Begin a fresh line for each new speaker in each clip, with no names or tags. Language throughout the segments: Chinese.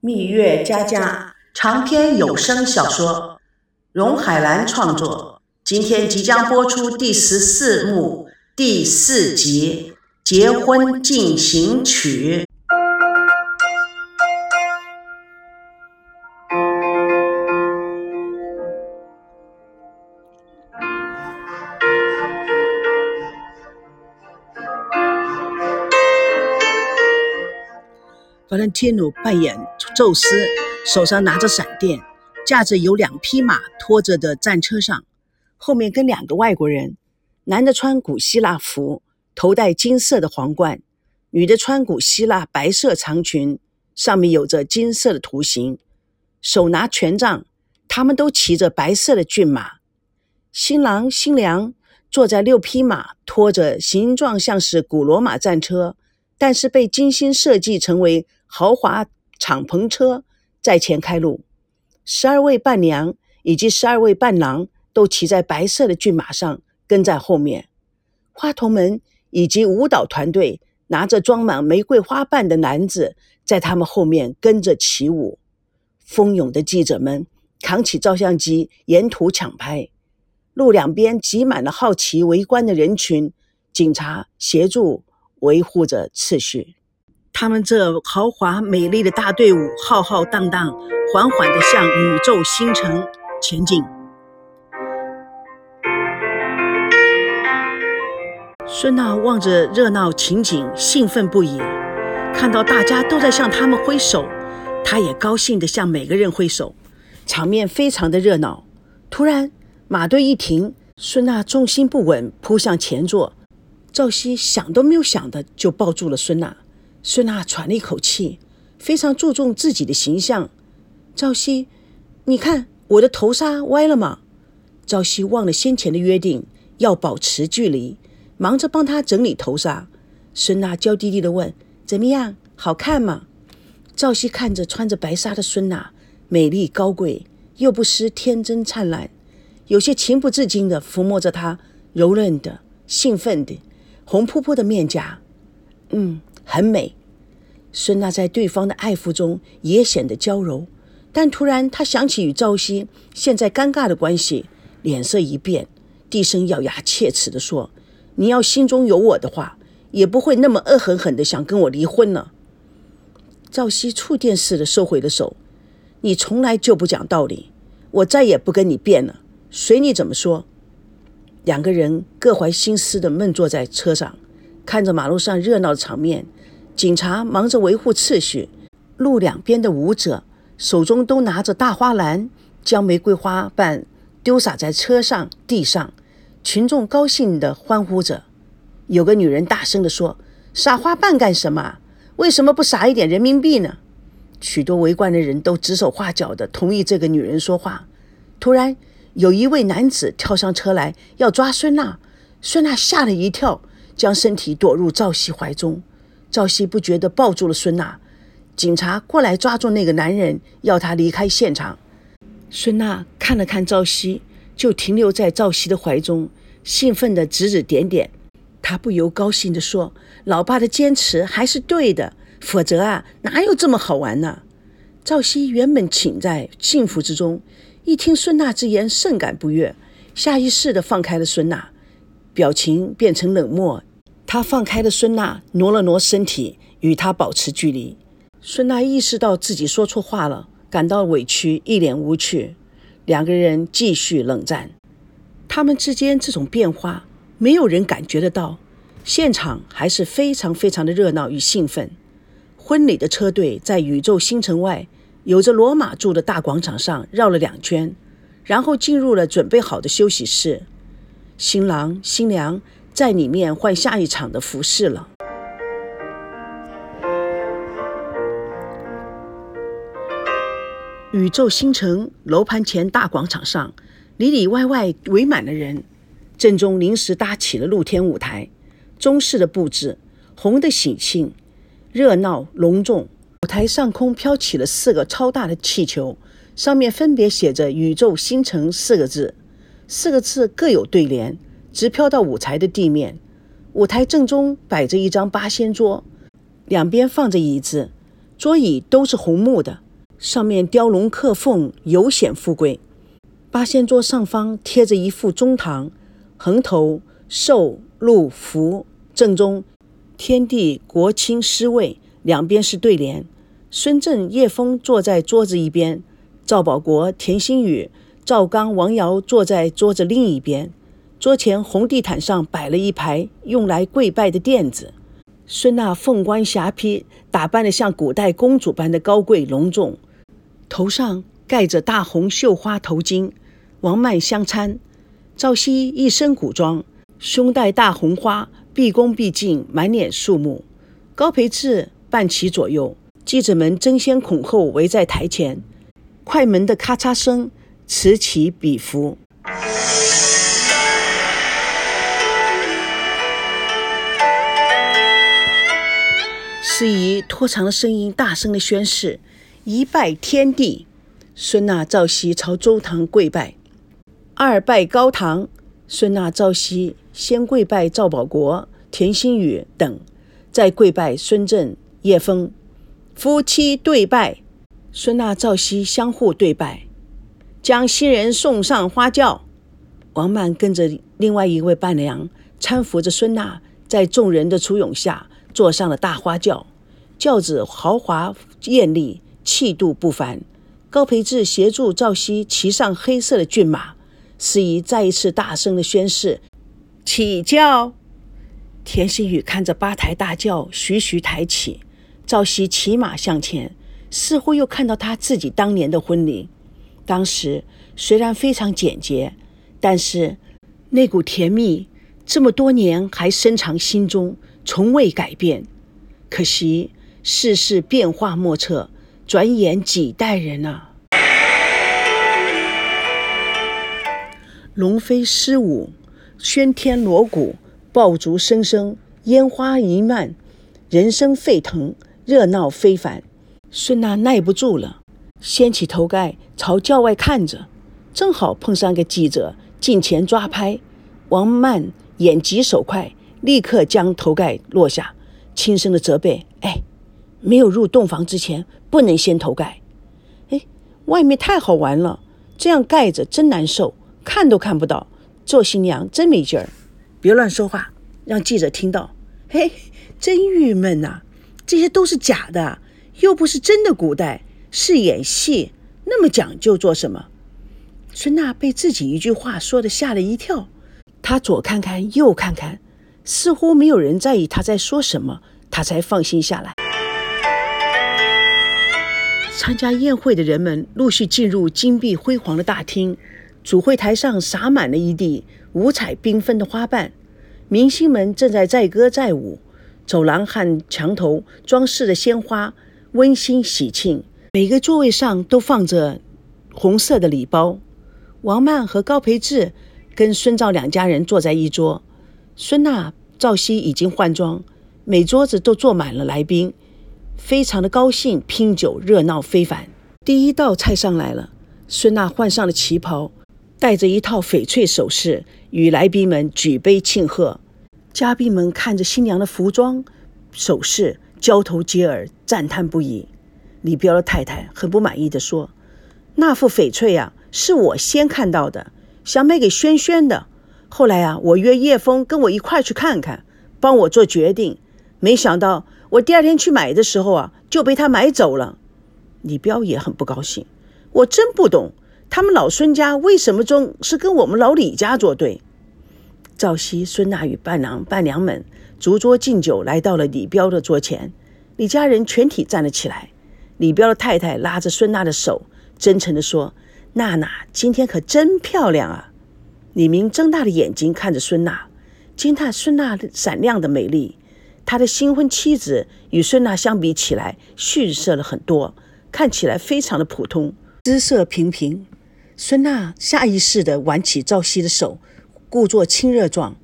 蜜月佳佳长篇有声小说，荣海兰创作。今天即将播出第十四幕第四集《结婚进行曲》。
弗兰提努扮演宙斯，手上拿着闪电，驾着有两匹马拖着的战车上，后面跟两个外国人。男的穿古希腊服，头戴金色的皇冠；女的穿古希腊白色长裙，上面有着金色的图形，手拿权杖。他们都骑着白色的骏马。新郎新娘坐在六匹马，拖着形状像是古罗马战车，但是被精心设计成为。豪华敞篷车在前开路，十二位伴娘以及十二位伴郎都骑在白色的骏马上跟在后面。花童们以及舞蹈团队拿着装满玫瑰花瓣的篮子在他们后面跟着起舞。蜂拥的记者们扛起照相机沿途抢拍，路两边挤满了好奇围观的人群，警察协助维护着秩序。他们这豪华美丽的大队伍浩浩荡荡，缓缓地向宇宙星辰前进。孙娜望着热闹情景，兴奋不已。看到大家都在向他们挥手，她也高兴地向每个人挥手，场面非常的热闹。突然，马队一停，孙娜重心不稳，扑向前座。赵熙想都没有想的就抱住了孙娜。孙娜喘了一口气，非常注重自己的形象。赵熙，你看我的头纱歪了吗？赵熙忘了先前的约定，要保持距离，忙着帮他整理头纱。孙娜娇滴滴地问：“怎么样，好看吗？”赵熙看着穿着白纱的孙娜，美丽高贵，又不失天真灿烂，有些情不自禁地抚摸着她柔韧的、兴奋的、红扑扑的面颊。嗯。很美，孙娜在对方的爱抚中也显得娇柔，但突然她想起与赵熙现在尴尬的关系，脸色一变，低声咬牙切齿地说：“你要心中有我的话，也不会那么恶狠狠地想跟我离婚了。”赵熙触电似的收回了手：“你从来就不讲道理，我再也不跟你辩了，随你怎么说。”两个人各怀心思地闷坐在车上，看着马路上热闹的场面。警察忙着维护秩序，路两边的舞者手中都拿着大花篮，将玫瑰花瓣丢洒在车上、地上。群众高兴地欢呼着。有个女人大声地说：“撒花瓣干什么？为什么不撒一点人民币呢？”许多围观的人都指手画脚地同意这个女人说话。突然，有一位男子跳上车来要抓孙娜，孙娜吓了一跳，将身体躲入赵熙怀中。赵熙不觉地抱住了孙娜，警察过来抓住那个男人，要他离开现场。孙娜看了看赵熙，就停留在赵熙的怀中，兴奋地指指点点。她不由高兴地说：“老爸的坚持还是对的，否则啊，哪有这么好玩呢？”赵熙原本寝在幸福之中，一听孙娜之言，甚感不悦，下意识地放开了孙娜，表情变成冷漠。他放开了孙娜，挪了挪身体，与她保持距离。孙娜意识到自己说错话了，感到委屈，一脸无趣。两个人继续冷战。他们之间这种变化，没有人感觉得到。现场还是非常非常的热闹与兴奋。婚礼的车队在宇宙星辰外，有着罗马柱的大广场上绕了两圈，然后进入了准备好的休息室。新郎新娘。在里面换下一场的服饰了。宇宙星城楼盘前大广场上，里里外外围满了人。正中临时搭起了露天舞台，中式的布置，红的喜庆，热闹隆重。舞台上空飘起了四个超大的气球，上面分别写着“宇宙星城”四个字，四个字各有对联。直飘到舞台的地面，舞台正中摆着一张八仙桌，两边放着椅子，桌椅都是红木的，上面雕龙刻凤，尤显富贵。八仙桌上方贴着一副中堂，横头寿、禄、福，正中天地国清师位，两边是对联。孙正、叶枫坐在桌子一边，赵保国、田心宇、赵刚、王瑶坐在桌子另一边。桌前红地毯上摆了一排用来跪拜的垫子。孙娜凤冠霞帔，打扮得像古代公主般的高贵隆重，头上盖着大红绣花头巾。王曼相参，赵熙一身古装，胸戴大红花，毕恭毕敬，满脸肃穆。高培志伴其左右，记者们争先恐后围在台前，快门的咔嚓声此起彼伏。司仪拖长了声音，大声的宣誓：“一拜天地。”孙娜、赵熙朝周堂跪拜。二拜高堂，孙娜、赵熙先跪拜赵保国、田心宇等，再跪拜孙正、叶枫，夫妻对拜。孙娜、赵熙相互对拜，将新人送上花轿。王曼跟着另外一位伴娘搀扶着孙娜，在众人的簇拥下坐上了大花轿。轿子豪华艳丽，气度不凡。高培志协助赵熙骑上黑色的骏马。司仪再一次大声的宣誓：“起轿。”田心雨看着八抬大轿徐徐抬起，赵熙骑马向前，似乎又看到他自己当年的婚礼。当时虽然非常简洁，但是那股甜蜜这么多年还深藏心中，从未改变。可惜世事变化莫测，转眼几代人啊！龙飞狮舞，喧天锣鼓，爆竹声声，烟花弥漫，人声沸腾，热闹非凡。孙娜耐不住了，掀起头盖朝轿外看着，正好碰上个记者近前抓拍。王曼眼疾手快，立刻将头盖落下，轻声的责备：“哎，没有入洞房之前不能掀头盖。哎，外面太好玩了，这样盖着真难受。”看都看不到，做新娘真没劲儿！别乱说话，让记者听到。嘿，真郁闷呐！这些都是假的，又不是真的。古代是演戏，那么讲究做什么？孙娜被自己一句话说的吓了一跳，她左看看右看看，似乎没有人在意他在说什么，他才放心下来。参加宴会的人们陆续进入金碧辉煌的大厅。主会台上洒满了一地五彩缤纷的花瓣，明星们正在载歌载舞，走廊和墙头装饰的鲜花温馨喜庆。每个座位上都放着红色的礼包。王曼和高培志跟孙赵两家人坐在一桌，孙娜、赵熙已经换装，每桌子都坐满了来宾，非常的高兴，拼酒热闹非凡。第一道菜上来了，孙娜换上了旗袍。带着一套翡翠首饰，与来宾们举杯庆贺。嘉宾们看着新娘的服装、首饰，交头接耳，赞叹不已。李彪的太太很不满意的说：“那副翡翠呀，是我先看到的，想买给轩轩的。后来啊，我约叶枫跟我一块去看看，帮我做决定。没想到我第二天去买的时候啊，就被他买走了。”李彪也很不高兴，我真不懂。他们老孙家为什么总是跟我们老李家作对？赵熙、孙娜与伴郎、伴娘们逐桌敬酒，来到了李彪的桌前。李家人全体站了起来。李彪的太太拉着孙娜的手，真诚地说：“娜娜今天可真漂亮啊！”李明睁大了眼睛看着孙娜，惊叹孙娜闪亮的美丽。他的新婚妻子与孙娜相比起来逊色了很多，看起来非常的普通，姿色平平。孙娜下意识地挽起赵熙的手，故作亲热状。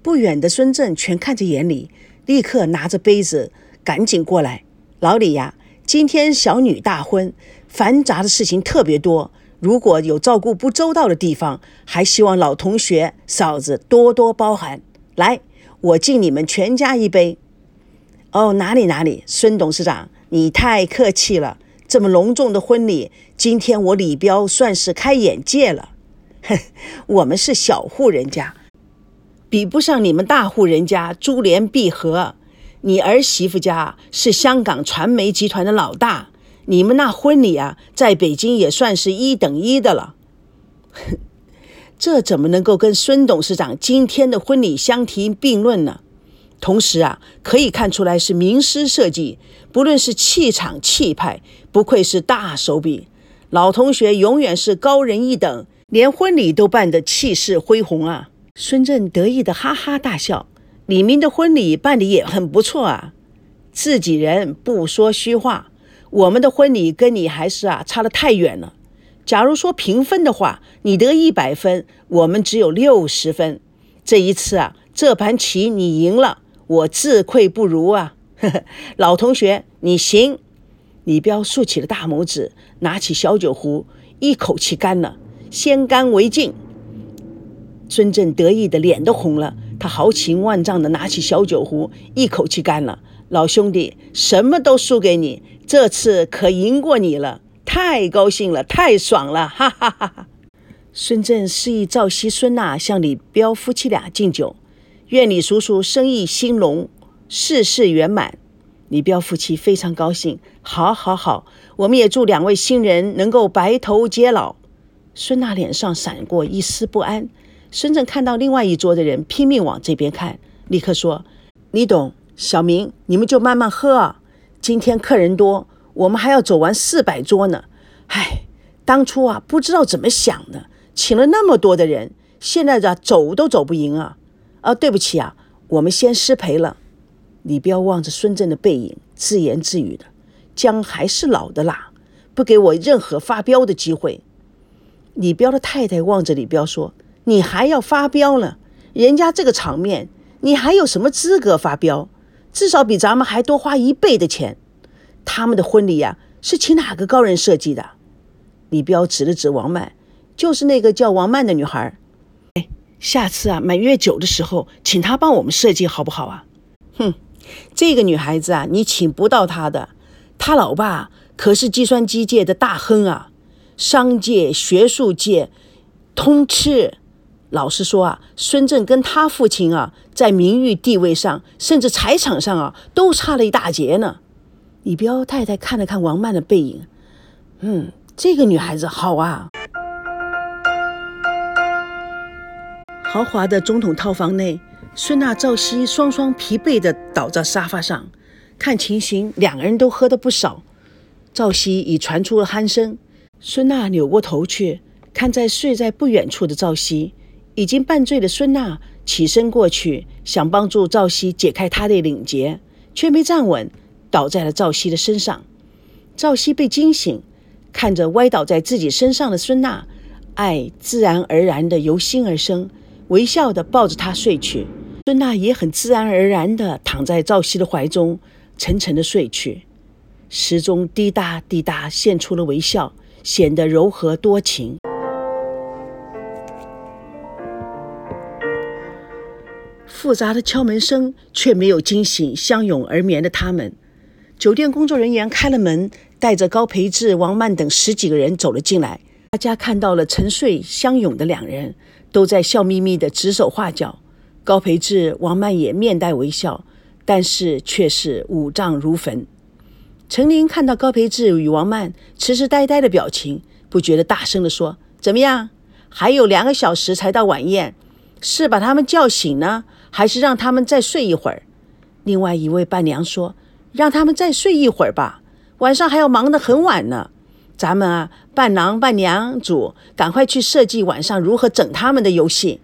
不远的孙正全看在眼里，立刻拿着杯子赶紧过来：“老李呀，今天小女大婚，繁杂的事情特别多，如果有照顾不周到的地方，还希望老同学嫂子多多包涵。来，我敬你们全家一杯。”“哦，哪里哪里，孙董事长，你太客气了。这么隆重的婚礼，今天我李彪算是开眼界了。哼，我们是小户人家，比不上你们大户人家珠联璧合。你儿媳妇家是香港传媒集团的老大，你们那婚礼啊，在北京也算是一等一的了。哼，这怎么能够跟孙董事长今天的婚礼相提并论呢？同时啊，可以看出来是名师设计，不论是气场气派，不愧是大手笔。老同学永远是高人一等，连婚礼都办得气势恢宏啊！孙振得意的哈哈大笑。李明的婚礼办得也很不错啊，自己人不说虚话。我们的婚礼跟你还是啊差得太远了。假如说评分的话，你得一百分，我们只有六十分。这一次啊，这盘棋你赢了，我自愧不如啊。呵呵，老同学，你行。李彪竖起了大拇指，拿起小酒壶，一口气干了，先干为敬。孙振得意的脸都红了。他豪情万丈的拿起小酒壶，一口气干了。老兄弟，什么都输给你，这次可赢过你了，太高兴了，太爽了，哈哈哈哈！孙振示意赵熙、孙娜向李彪夫妻俩敬酒，愿李叔叔生意兴隆，事事圆满。李彪夫妻非常高兴，好，好，好，我们也祝两位新人能够白头偕老。孙娜脸上闪过一丝不安。孙正看到另外一桌的人拼命往这边看，立刻说：“李董、小明，你们就慢慢喝啊。今天客人多，我们还要走完四百桌呢。唉，当初啊，不知道怎么想的，请了那么多的人，现在这走都走不赢啊。啊，对不起啊，我们先失陪了。”李彪望着孙正的背影，自言自语的：“姜还是老的辣，不给我任何发飙的机会。”李彪的太太望着李彪说。你还要发飙了？人家这个场面，你还有什么资格发飙？至少比咱们还多花一倍的钱。他们的婚礼呀，是请哪个高人设计的？李彪指了指王曼，就是那个叫王曼的女孩。哎，下次啊，满月酒的时候，请她帮我们设计好不好啊？哼，这个女孩子啊，你请不到她的。她老爸可是计算机界的大亨啊，商界、学术界通吃。老实说啊，孙振跟他父亲啊，在名誉地位上，甚至财产上啊，都差了一大截呢。李彪太太看了看王曼的背影，嗯，这个女孩子好啊。豪华的总统套房内，孙娜、赵熙双双疲惫地倒在沙发上，看情形，两个人都喝得不少。赵熙已传出了鼾声，孙娜扭过头去，看在睡在不远处的赵熙。已经半醉的孙娜起身过去，想帮助赵熙解开他的领结，却没站稳，倒在了赵熙的身上。赵熙被惊醒，看着歪倒在自己身上的孙娜，爱自然而然的由心而生，微笑的抱着她睡去。孙娜也很自然而然的躺在赵熙的怀中，沉沉的睡去。时钟滴答滴答现出了微笑，显得柔和多情。复杂的敲门声却没有惊醒相拥而眠的他们。酒店工作人员开了门，带着高培志、王曼等十几个人走了进来。大家看到了沉睡相拥的两人，都在笑眯眯地指手画脚。高培志、王曼也面带微笑，但是却是五脏如焚。陈琳看到高培志与王曼痴痴呆呆的表情，不觉得大声地说：“怎么样？还有两个小时才到晚宴，是把他们叫醒呢？”还是让他们再睡一会儿。另外一位伴娘说：“让他们再睡一会儿吧，晚上还要忙得很晚呢。咱们啊，伴郎伴娘组赶快去设计晚上如何整他们的游戏。”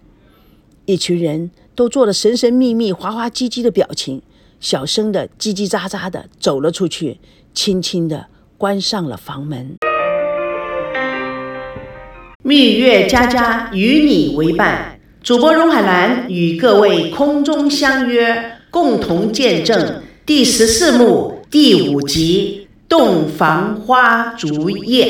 一群人都做了神神秘秘、滑滑稽稽的表情，小声的叽叽喳喳的走了出去，轻轻的关上了房门。
蜜月佳佳与你为伴。主播荣海兰与各位空中相约，共同见证第十四幕第五集《洞房花烛夜》。